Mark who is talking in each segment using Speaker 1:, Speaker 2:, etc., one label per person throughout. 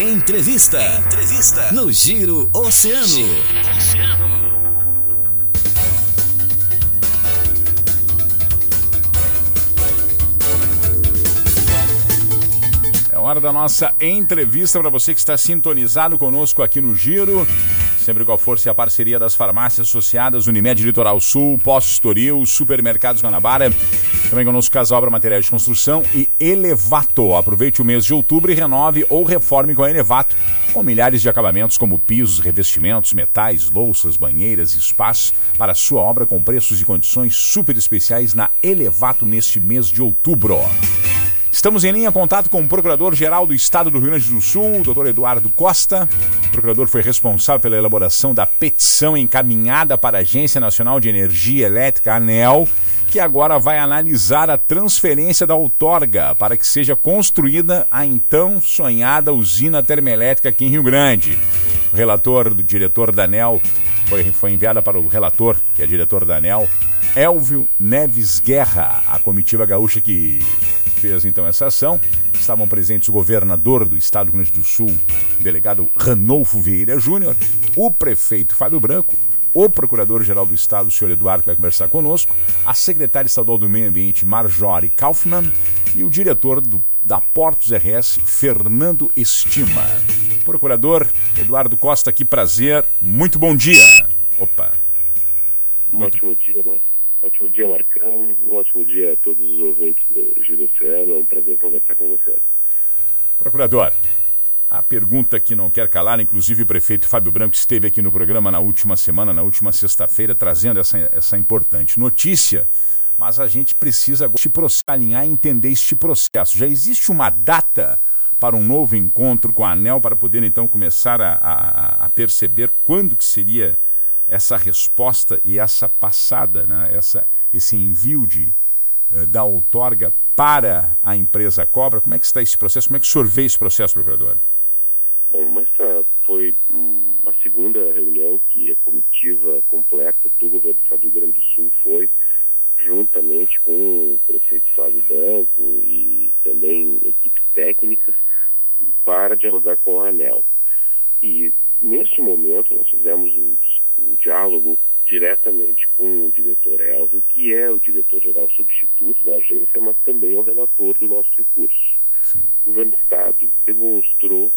Speaker 1: Entrevista. Entrevista. No Giro Oceano. Giro Oceano.
Speaker 2: É hora da nossa entrevista para você que está sintonizado conosco aqui no Giro. Sempre com a força e a parceria das farmácias associadas Unimed Litoral Sul, Postos Estoril, Supermercados Guanabara. Também conosco Casobra Materiais de Construção e Elevato. Aproveite o mês de outubro e renove ou reforme com a Elevato. Com milhares de acabamentos como pisos, revestimentos, metais, louças, banheiras espaços para sua obra com preços e condições super especiais na Elevato neste mês de outubro. Estamos em linha contato com o Procurador-Geral do Estado do Rio Grande do Sul, Dr. Eduardo Costa. O procurador foi responsável pela elaboração da petição encaminhada para a Agência Nacional de Energia Elétrica, ANEL, que agora vai analisar a transferência da outorga para que seja construída a então sonhada usina termoelétrica aqui em Rio Grande. O relator do diretor da ANEL foi, foi enviada para o relator, que é diretor da ANEL, Elvio Neves Guerra, a comitiva gaúcha que fez então essa ação. Estavam presentes o governador do estado do Rio Grande do Sul, delegado Ranolfo Vieira Júnior, o prefeito Fábio Branco, o procurador-geral do estado, o senhor Eduardo, que vai conversar conosco, a secretária estadual do Meio Ambiente, Marjorie Kaufmann, e o diretor do, da Portos RS, Fernando Estima. Procurador Eduardo Costa, que prazer, muito bom dia. Opa.
Speaker 3: Um ótimo dia, mano. Ótimo dia, Marcão. Um ótimo dia a todos os ouvintes do Giro Oceano. É um prazer conversar com vocês.
Speaker 2: Procurador, a pergunta que não quer calar, inclusive o prefeito Fábio Branco esteve aqui no programa na última semana, na última sexta-feira, trazendo essa, essa importante notícia, mas a gente precisa se alinhar e entender este processo. Já existe uma data para um novo encontro com a ANEL para poder então começar a, a, a perceber quando que seria essa resposta e essa passada, né, essa, esse envio de, uh, da outorga para a empresa Cobra. Como é que está esse processo? Como é que vê esse processo, procurador?
Speaker 3: Bom, essa foi uma segunda reunião que a comitiva completa do governo do Estado do Rio Grande do Sul foi, juntamente com o prefeito Fábio Branco e também equipes técnicas, para dialogar com a ANEL. E neste momento nós fizemos o o diálogo diretamente com o diretor Elvio, que é o diretor-geral substituto da agência, mas também é o relator do nosso recurso. Sim. O governo do Estado demonstrou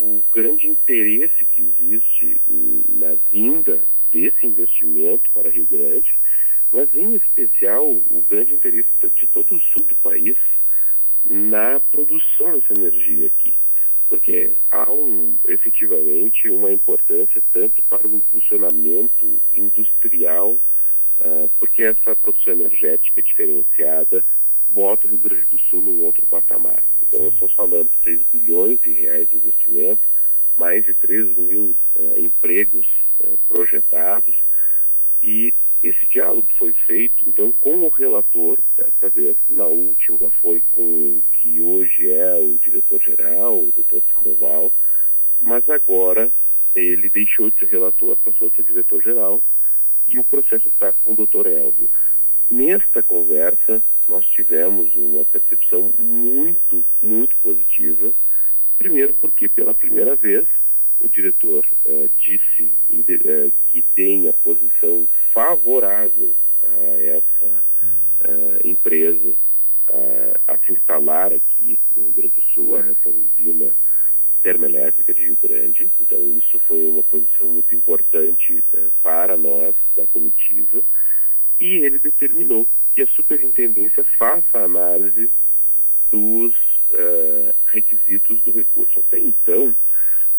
Speaker 3: o, grande interesse que existe na vinda desse investimento para Rio Grande, mas em especial o grande interesse de todo o sul do país na produção dessa energia aqui. Porque há um, efetivamente uma importância tanto para o impulsionamento industrial, uh, porque essa produção energética diferenciada bota o Rio Grande do Sul num outro patamar. Então, nós estamos falando de 6 bilhões de reais de investimento, mais de 3 mil uh, empregos uh, projetados, e esse diálogo foi feito, então, com o relator, dessa vez, na última foi com o que hoje é o diretor-geral, o doutor Sandoval, mas agora ele deixou de ser relator, passou a ser diretor-geral, e o processo está com o doutor Elvio. Nesta conversa, nós tivemos uma percepção muito, muito positiva. Primeiro, porque pela primeira vez o diretor uh, disse uh, que tem a posição favorável a essa uh, empresa a se instalar aqui no Rio Grande do Sul, essa usina termoelétrica de Rio Grande. Então, isso foi uma posição muito importante uh, para nós, da comitiva, e ele determinou que a superintendência faça a análise dos uh, requisitos do recurso. Até então,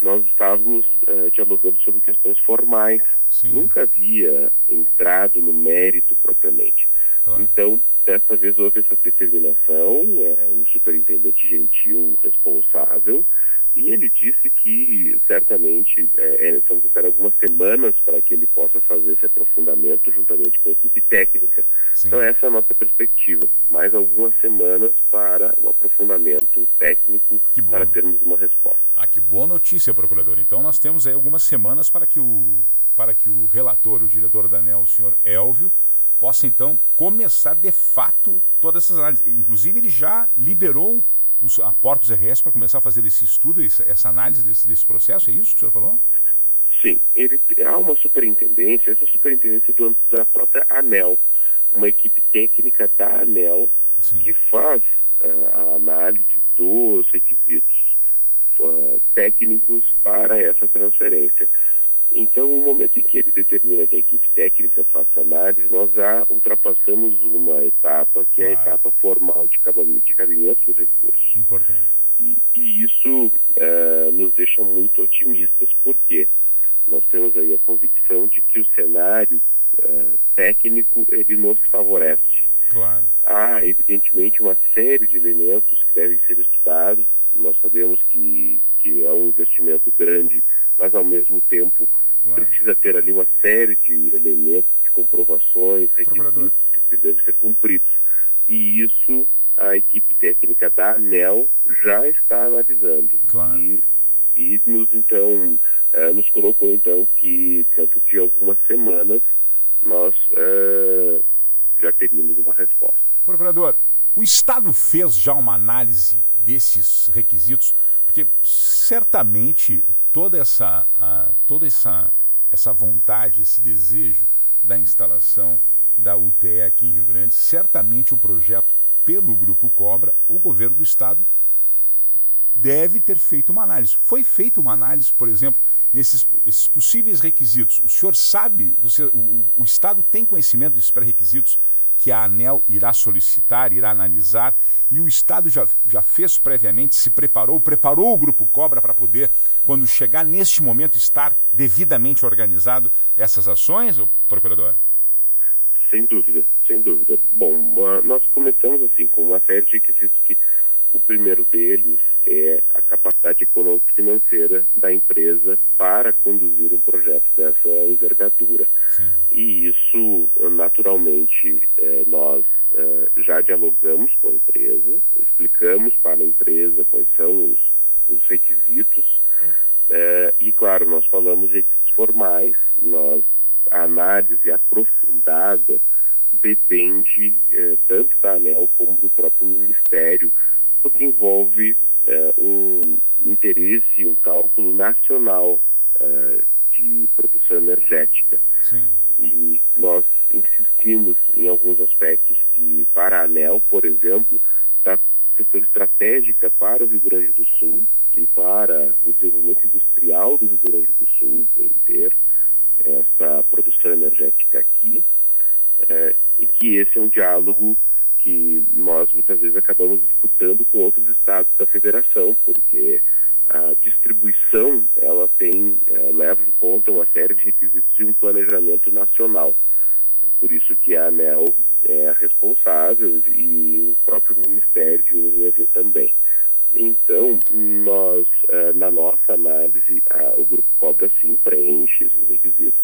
Speaker 3: nós estávamos uh, dialogando sobre questões formais. Sim. Nunca havia entrado no mérito propriamente. Claro. Então, desta vez houve essa determinação, é, o superintendente gentil responsável, e ele disse que certamente é, é são necessárias algumas semanas para que ele possa fazer esse aprofundamento juntamente com a equipe técnica. Sim. Então essa é a nossa perspectiva, mais algumas semanas para o aprofundamento técnico para termos uma resposta.
Speaker 2: Ah, que boa notícia, procurador. Então nós temos aí algumas semanas para que o para que o relator, o diretor da ANEL, o senhor Elvio, possa então começar de fato todas essas análises. Inclusive ele já liberou os, a porta dos RS para começar a fazer esse estudo, essa, essa análise desse, desse processo? É isso que o senhor falou?
Speaker 3: Sim, ele, há uma superintendência, essa superintendência do, da própria ANEL, uma equipe técnica da ANEL Sim. que faz uh, a análise dos requisitos uh, técnicos para essa transferência. Então, no momento em que ele determina que a equipe técnica faça análise, nós já ultrapassamos uma etapa, que é a etapa formal de cabimento, de cabimento dos recursos.
Speaker 2: Importante.
Speaker 3: E, e isso uh, nos deixa muito otimistas, porque nós temos aí a convicção de que o cenário uh, técnico ele nos favorece.
Speaker 2: Claro.
Speaker 3: Há, evidentemente, uma série de elementos que devem ser estudados. Nós sabemos que, que é um investimento grande, mas, ao mesmo tempo, claro. precisa ter ali uma série de elementos, de comprovações, requisitos que devem ser cumpridos. E isso a equipe técnica da ANEL já está analisando.
Speaker 2: Claro.
Speaker 3: E, e nos, então, uh, nos colocou então que dentro de algumas semanas nós uh, já teríamos uma resposta.
Speaker 2: Procurador, o Estado fez já uma análise desses requisitos, porque certamente toda essa, uh, toda essa, essa vontade, esse desejo da instalação da UTE aqui em Rio Grande, certamente o projeto pelo Grupo Cobra, o governo do Estado deve ter feito uma análise. Foi feita uma análise, por exemplo, nesses esses possíveis requisitos. O senhor sabe, você, o, o Estado tem conhecimento desses pré-requisitos que a ANEL irá solicitar, irá analisar, e o Estado já, já fez previamente, se preparou, preparou o Grupo Cobra para poder, quando chegar neste momento, estar devidamente organizado essas ações, procurador?
Speaker 3: Sem dúvida, sem dúvida. Bom, nós começamos assim com uma série de requisitos que o primeiro deles é a capacidade econômico-financeira da empresa para conduzir um projeto dessa envergadura.
Speaker 2: Sim.
Speaker 3: E isso, naturalmente, é, nós é, já dialogamos com a empresa, explicamos para a empresa quais são os, os requisitos, é, e, claro, nós falamos de requisitos formais, nós, a análise aprofundada depende é, tanto da ANEL como do próprio Ministério, porque envolve é, um interesse, um cálculo nacional é, de produção energética.
Speaker 2: Sim.
Speaker 3: E nós insistimos em alguns aspectos que, para a ANEL, por exemplo, da questão estratégica para o Rio Grande do Sul e para o desenvolvimento industrial do Rio Grande do Sul, em ter essa produção energética aqui, é, e que esse é um diálogo que nós muitas vezes acabamos disputando com outros estados da federação, porque a distribuição ela tem é, leva em conta uma série de requisitos de um planejamento nacional. Por isso que a ANEL é responsável e o próprio Ministério de Energia também. Então, nós, é, na nossa análise, o Grupo Cobra sim preenche esses requisitos,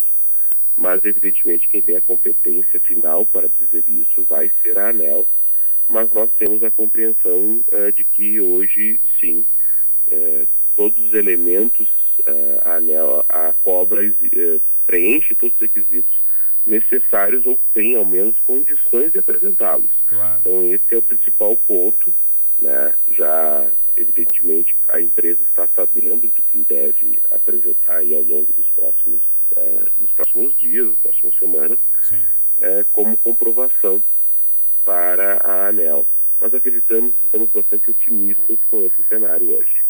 Speaker 3: mas evidentemente quem tem a competência final para dizer isso vai ser a ANEL, nós temos a compreensão uh, de que hoje, sim, uh, todos os elementos, uh, a, ANEL, a cobra preenche todos os requisitos necessários ou tem, ao menos, condições de apresentá-los.
Speaker 2: Claro.
Speaker 3: Então, esse é o principal ponto. Né? Já, evidentemente, a empresa está sabendo do que deve apresentar aí ao longo dos próximos, nos próximos dias, nas próximas semanas, como comprovação para a ANEL. Mas acreditamos, estamos bastante otimistas com esse cenário hoje.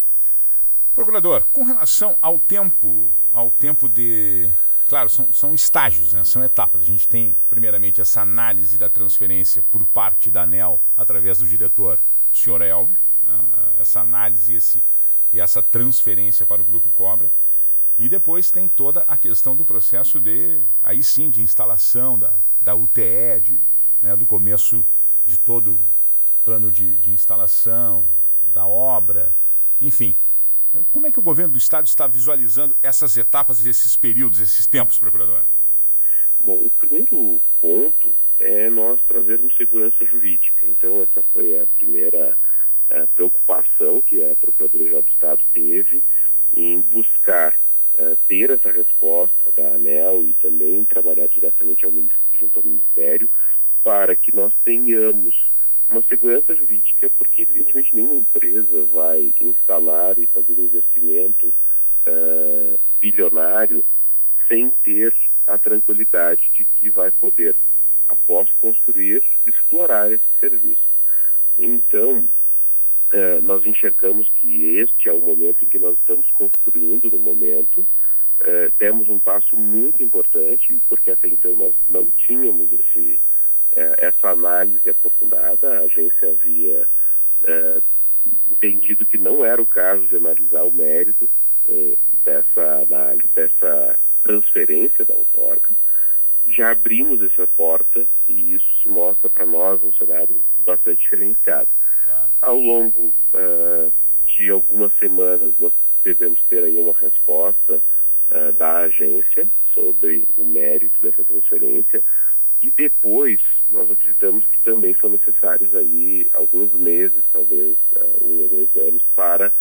Speaker 2: Procurador, com relação ao tempo, ao tempo de. Claro, são, são estágios, né? são etapas. A gente tem, primeiramente, essa análise da transferência por parte da ANEL através do diretor, o senhor Elvio, né? essa análise esse, e essa transferência para o Grupo Cobra. E depois tem toda a questão do processo de, aí sim, de instalação da, da UTE, de, né, do começo de todo plano de, de instalação, da obra, enfim. Como é que o governo do Estado está visualizando essas etapas, esses períodos, esses tempos, procurador?
Speaker 3: Bom, o primeiro ponto é nós trazermos segurança jurídica. Então, essa foi a primeira a preocupação que a Procuradoria-Geral do Estado teve em buscar uh, ter essa resposta da ANEL e também trabalhar diretamente ao, junto ao Ministério para que nós tenhamos uma segurança jurídica, porque evidentemente nenhuma empresa e fazer um investimento uh, bilionário sem ter a tranquilidade de que vai poder, após construir, explorar esse serviço. Então, uh, nós enxergamos que este é o momento em que nós estamos construindo no momento. Uh, temos um passo muito importante, porque até então nós não tínhamos esse, essa análise aprofundada. A agência havia entendido que não era o caso de analisar o mérito dessa, dessa transferência da outorga. Já abrimos essa porta e isso se mostra para nós um cenário bastante diferenciado. Claro. Ao longo uh, algumas semanas, nós devemos ter aí uma resposta uh, da agência sobre o mérito dessa transferência e depois nós acreditamos que também são necessários aí alguns meses, talvez uh, um ou dois anos, para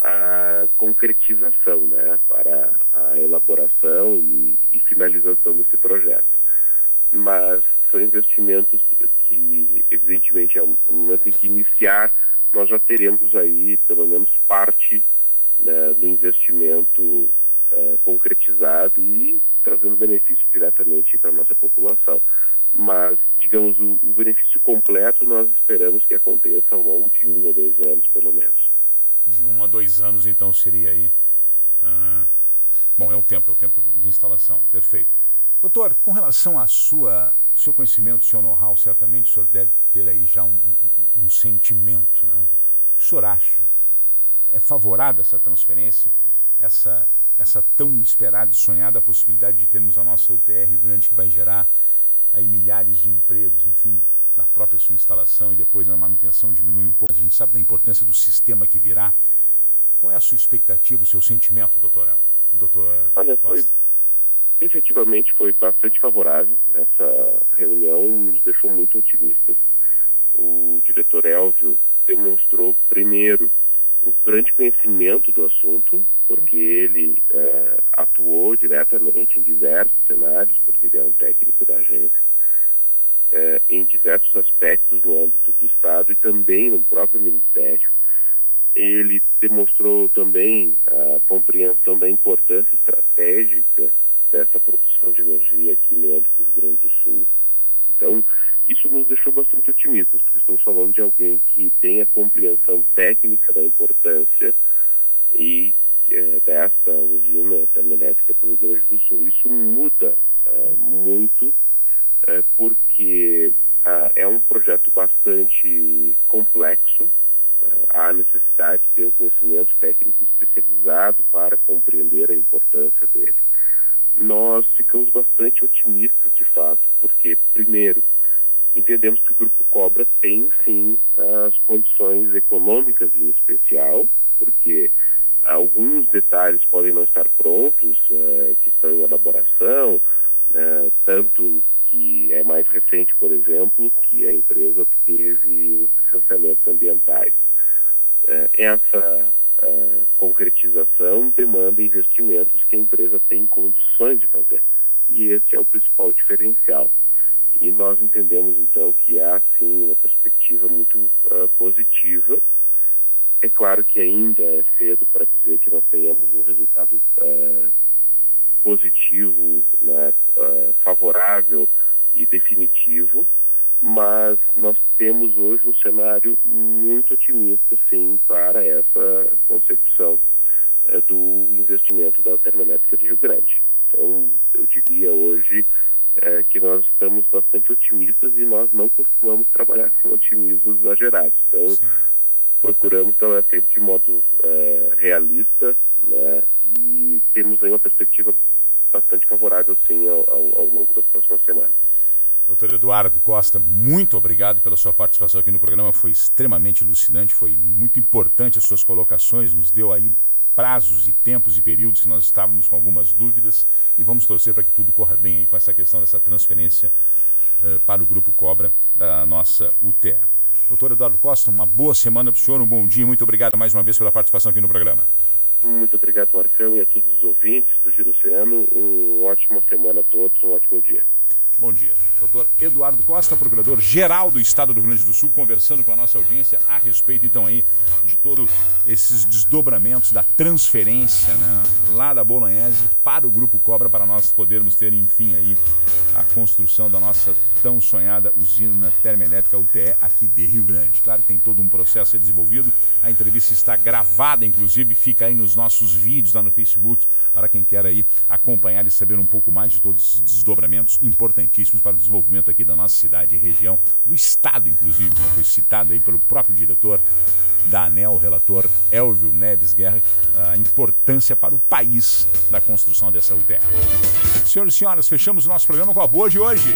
Speaker 3: a concretização, né, para a elaboração e, e finalização desse projeto. Mas são investimentos que, evidentemente, é um momento em que iniciar, teremos aí pelo menos parte né, do investimento uh, concretizado e trazendo benefício diretamente para a nossa população mas, digamos, o, o, benefício completo nós esperamos que aconteça ao longo de um ou dois anos, pelo menos.
Speaker 2: De um a dois anos, então, seria aí. Ah, bom, é um tempo, é o tempo de instalação, perfeito. Doutor, com relação à sua seu conhecimento, seu know-how, certamente o senhor deve ter aí já um, um sentimento, né? O que o senhor acha? É favorável essa transferência, essa, essa tão esperada e sonhada possibilidade de termos a nossa UTR Rio Grande, que vai gerar aí milhares de empregos, enfim, na própria sua instalação e depois na manutenção diminui um pouco. A gente sabe da importância do sistema que virá. Qual é a sua expectativa, o seu sentimento, doutor El? Doutor
Speaker 3: Olha, Costa? Foi, efetivamente foi bastante favorável. Essa reunião nos deixou muito otimistas. O diretor Elvio demonstrou, primeiro, um grande conhecimento do assunto, porque ele eh, atuou diretamente em diversos cenários, porque ele é um técnico da agência eh, em diversos aspectos no âmbito do Estado e também no próprio Ministério. Ele demonstrou também a compreensão da importância estratégica dessa produção de energia aqui no âmbito do Rio Grande do Sul. Então, isso nos deixou bastante otimistas, falando de alguém que tem a compreensão técnica da importância e é, desta usina termoelétrica para o Rio Grande do Sul. Isso muda uh, muito é, porque ah, é um projeto bastante complexo. Ah, há necessidade de ter um conhecimento técnico especializado para compreender a importância dele. Nós ficamos bastante otimistas, de fato, porque, primeiro, entendemos que o Grupo Cobra tem, sim, as condições econômicas em porque alguns detalhes podem não estar prontos, uh, que estão em elaboração, uh, tanto que é mais recente, por exemplo, que a empresa teve os licenciamentos ambientais. É, essa é, concretização demanda investimentos que a empresa tem condições de fazer. E esse é o principal diferencial. E nós entendemos, então, que há, sim, uma perspectiva muito uh, positiva. É claro que ainda é cedo para dizer que nós tenhamos um resultado uh, positivo, né, uh, favorável e definitivo, mas nós temos hoje um cenário muito otimista, sim, para essa concepção é, do investimento da termoelétrica de Rio Grande. Então, eu diria hoje é, que nós estamos bastante otimistas e nós não costumamos trabalhar com otimismos exagerados. Então, sim. procuramos trabalhar sempre de modo é, realista né, e temos aí uma perspectiva bastante favorável, sim, ao, ao, ao longo das próximas semanas.
Speaker 2: Doutor Eduardo Costa, muito obrigado pela sua participação aqui no programa. Foi extremamente elucidante, foi muito importante as suas colocações, nos deu aí prazos e tempos e períodos que nós estávamos com algumas dúvidas e vamos torcer para que tudo corra bem aí com essa questão dessa transferência uh, para o Grupo Cobra da nossa UTE. Doutor Eduardo Costa, uma boa semana para o senhor, um bom dia, muito obrigado mais uma vez pela participação aqui no programa.
Speaker 3: Muito obrigado, Marcão, e a todos os ouvintes do Giro Oceano. Uma ótima semana a todos, um ótimo dia.
Speaker 2: Bom dia. Doutor Eduardo Costa, procurador-geral do Estado do Rio Grande do Sul, conversando com a nossa audiência a respeito, então, aí, de todos esses desdobramentos da transferência, né, lá da Bolognese para o Grupo Cobra, para nós podermos ter, enfim, aí, a construção da nossa tão sonhada usina termoelétrica UTE aqui de Rio Grande. Claro que tem todo um processo a ser desenvolvido. A entrevista está gravada, inclusive, fica aí nos nossos vídeos lá no Facebook, para quem quer aí acompanhar e saber um pouco mais de todos esses desdobramentos importantíssimos para o desenvolvimento aqui da nossa cidade e região, do estado, inclusive, foi citado aí pelo próprio diretor da ANEL, relator Elvio Neves Guerra, a importância para o país da construção dessa UTE. Senhoras e senhores, fechamos o nosso programa com a boa de hoje.